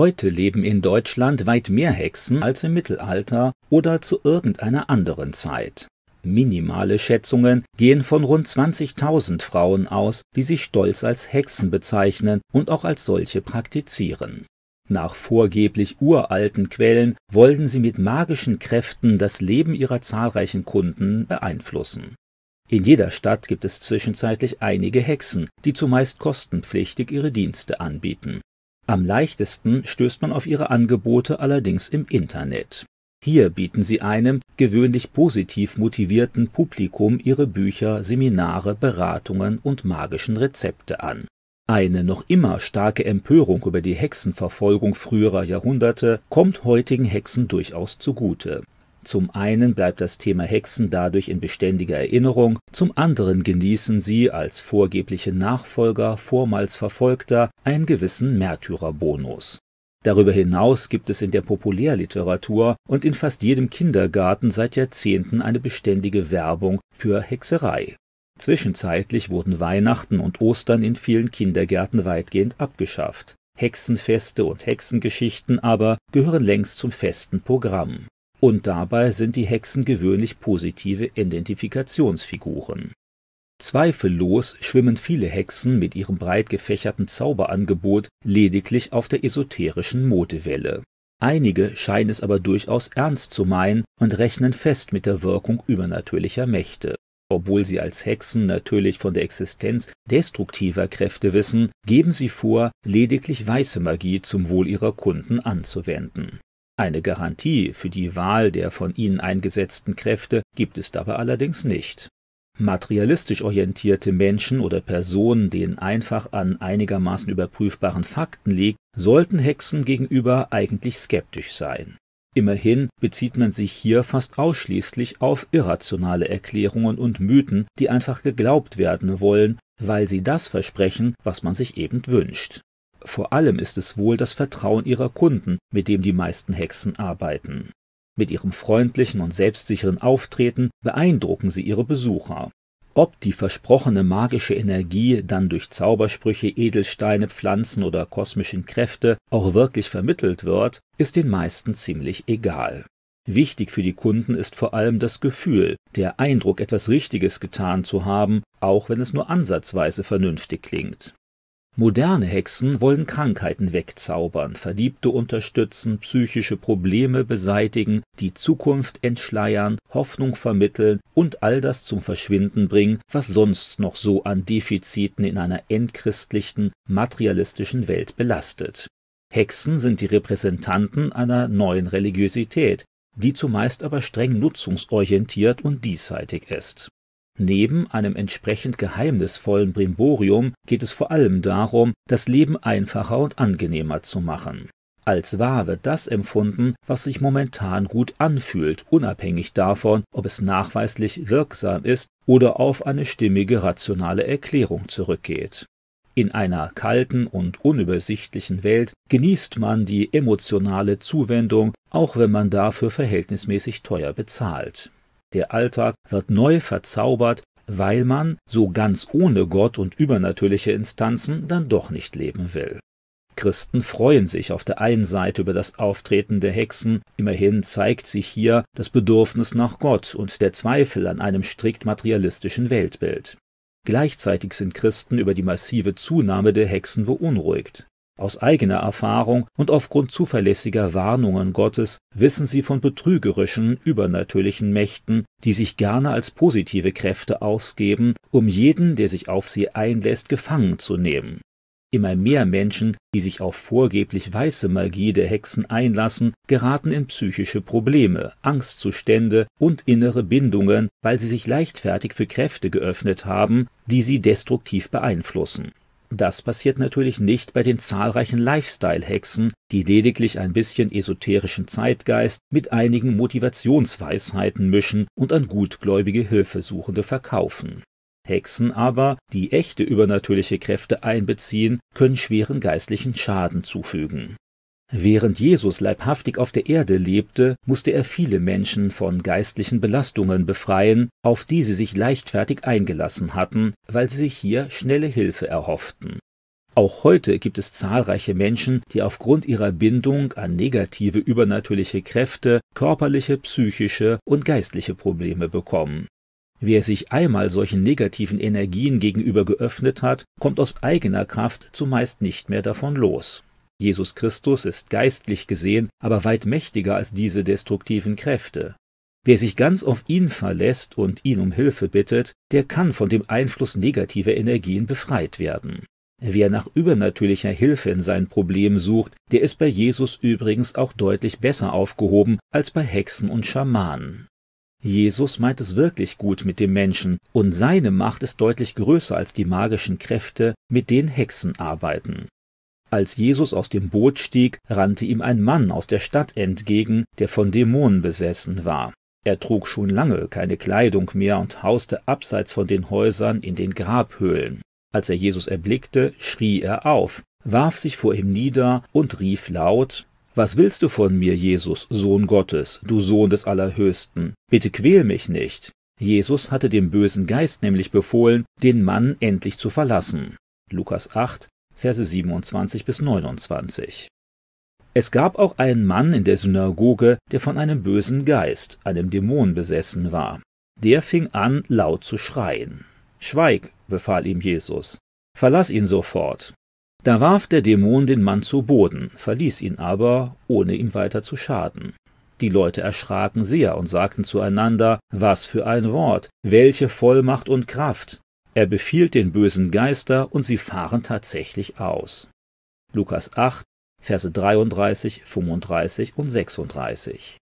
Heute leben in Deutschland weit mehr Hexen als im Mittelalter oder zu irgendeiner anderen Zeit. Minimale Schätzungen gehen von rund 20.000 Frauen aus, die sich stolz als Hexen bezeichnen und auch als solche praktizieren. Nach vorgeblich uralten Quellen wollen sie mit magischen Kräften das Leben ihrer zahlreichen Kunden beeinflussen. In jeder Stadt gibt es zwischenzeitlich einige Hexen, die zumeist kostenpflichtig ihre Dienste anbieten. Am leichtesten stößt man auf ihre Angebote allerdings im Internet. Hier bieten sie einem gewöhnlich positiv motivierten Publikum ihre Bücher, Seminare, Beratungen und magischen Rezepte an. Eine noch immer starke Empörung über die Hexenverfolgung früherer Jahrhunderte kommt heutigen Hexen durchaus zugute. Zum einen bleibt das Thema Hexen dadurch in beständiger Erinnerung, zum anderen genießen sie als vorgebliche Nachfolger vormals Verfolgter einen gewissen Märtyrerbonus. Darüber hinaus gibt es in der Populärliteratur und in fast jedem Kindergarten seit Jahrzehnten eine beständige Werbung für Hexerei. Zwischenzeitlich wurden Weihnachten und Ostern in vielen Kindergärten weitgehend abgeschafft. Hexenfeste und Hexengeschichten aber gehören längst zum festen Programm. Und dabei sind die Hexen gewöhnlich positive Identifikationsfiguren. Zweifellos schwimmen viele Hexen mit ihrem breit gefächerten Zauberangebot lediglich auf der esoterischen Modewelle. Einige scheinen es aber durchaus ernst zu meinen und rechnen fest mit der Wirkung übernatürlicher Mächte. Obwohl sie als Hexen natürlich von der Existenz destruktiver Kräfte wissen, geben sie vor, lediglich weiße Magie zum Wohl ihrer Kunden anzuwenden. Eine Garantie für die Wahl der von ihnen eingesetzten Kräfte gibt es dabei allerdings nicht. Materialistisch orientierte Menschen oder Personen, denen einfach an einigermaßen überprüfbaren Fakten liegt, sollten Hexen gegenüber eigentlich skeptisch sein. Immerhin bezieht man sich hier fast ausschließlich auf irrationale Erklärungen und Mythen, die einfach geglaubt werden wollen, weil sie das versprechen, was man sich eben wünscht. Vor allem ist es wohl das Vertrauen ihrer Kunden, mit dem die meisten Hexen arbeiten. Mit ihrem freundlichen und selbstsicheren Auftreten beeindrucken sie ihre Besucher. Ob die versprochene magische Energie dann durch Zaubersprüche, Edelsteine, Pflanzen oder kosmischen Kräfte auch wirklich vermittelt wird, ist den meisten ziemlich egal. Wichtig für die Kunden ist vor allem das Gefühl, der Eindruck, etwas Richtiges getan zu haben, auch wenn es nur ansatzweise vernünftig klingt. Moderne Hexen wollen Krankheiten wegzaubern, Verliebte unterstützen, psychische Probleme beseitigen, die Zukunft entschleiern, Hoffnung vermitteln und all das zum Verschwinden bringen, was sonst noch so an Defiziten in einer entchristlichen, materialistischen Welt belastet. Hexen sind die Repräsentanten einer neuen Religiosität, die zumeist aber streng nutzungsorientiert und diesseitig ist. Neben einem entsprechend geheimnisvollen Brimborium geht es vor allem darum, das Leben einfacher und angenehmer zu machen. Als wahr wird das empfunden, was sich momentan gut anfühlt, unabhängig davon, ob es nachweislich wirksam ist oder auf eine stimmige rationale Erklärung zurückgeht. In einer kalten und unübersichtlichen Welt genießt man die emotionale Zuwendung, auch wenn man dafür verhältnismäßig teuer bezahlt. Der Alltag wird neu verzaubert, weil man, so ganz ohne Gott und übernatürliche Instanzen, dann doch nicht leben will. Christen freuen sich auf der einen Seite über das Auftreten der Hexen, immerhin zeigt sich hier das Bedürfnis nach Gott und der Zweifel an einem strikt materialistischen Weltbild. Gleichzeitig sind Christen über die massive Zunahme der Hexen beunruhigt. Aus eigener Erfahrung und aufgrund zuverlässiger Warnungen Gottes wissen sie von betrügerischen, übernatürlichen Mächten, die sich gerne als positive Kräfte ausgeben, um jeden, der sich auf sie einlässt, gefangen zu nehmen. Immer mehr Menschen, die sich auf vorgeblich weiße Magie der Hexen einlassen, geraten in psychische Probleme, Angstzustände und innere Bindungen, weil sie sich leichtfertig für Kräfte geöffnet haben, die sie destruktiv beeinflussen. Das passiert natürlich nicht bei den zahlreichen Lifestyle-Hexen, die lediglich ein bisschen esoterischen Zeitgeist mit einigen Motivationsweisheiten mischen und an gutgläubige Hilfesuchende verkaufen. Hexen aber, die echte übernatürliche Kräfte einbeziehen, können schweren geistlichen Schaden zufügen. Während Jesus leibhaftig auf der Erde lebte, musste er viele Menschen von geistlichen Belastungen befreien, auf die sie sich leichtfertig eingelassen hatten, weil sie sich hier schnelle Hilfe erhofften. Auch heute gibt es zahlreiche Menschen, die aufgrund ihrer Bindung an negative übernatürliche Kräfte körperliche, psychische und geistliche Probleme bekommen. Wer sich einmal solchen negativen Energien gegenüber geöffnet hat, kommt aus eigener Kraft zumeist nicht mehr davon los. Jesus Christus ist geistlich gesehen aber weit mächtiger als diese destruktiven Kräfte. Wer sich ganz auf ihn verlässt und ihn um Hilfe bittet, der kann von dem Einfluss negativer Energien befreit werden. Wer nach übernatürlicher Hilfe in sein Problem sucht, der ist bei Jesus übrigens auch deutlich besser aufgehoben als bei Hexen und Schamanen. Jesus meint es wirklich gut mit dem Menschen, und seine Macht ist deutlich größer als die magischen Kräfte, mit denen Hexen arbeiten. Als Jesus aus dem Boot stieg, rannte ihm ein Mann aus der Stadt entgegen, der von Dämonen besessen war. Er trug schon lange keine Kleidung mehr und hauste abseits von den Häusern in den Grabhöhlen. Als er Jesus erblickte, schrie er auf, warf sich vor ihm nieder und rief laut Was willst du von mir, Jesus, Sohn Gottes, du Sohn des Allerhöchsten? Bitte quäl mich nicht. Jesus hatte dem bösen Geist nämlich befohlen, den Mann endlich zu verlassen. Lukas 8, Verse 27 bis 29. Es gab auch einen Mann in der Synagoge, der von einem bösen Geist, einem Dämon besessen war. Der fing an, laut zu schreien. Schweig, befahl ihm Jesus. Verlass ihn sofort. Da warf der Dämon den Mann zu Boden, verließ ihn aber, ohne ihm weiter zu schaden. Die Leute erschraken sehr und sagten zueinander, was für ein Wort, welche Vollmacht und Kraft. Er befiehlt den bösen Geister und sie fahren tatsächlich aus. Lukas 8, Verse 33, 35 und 36.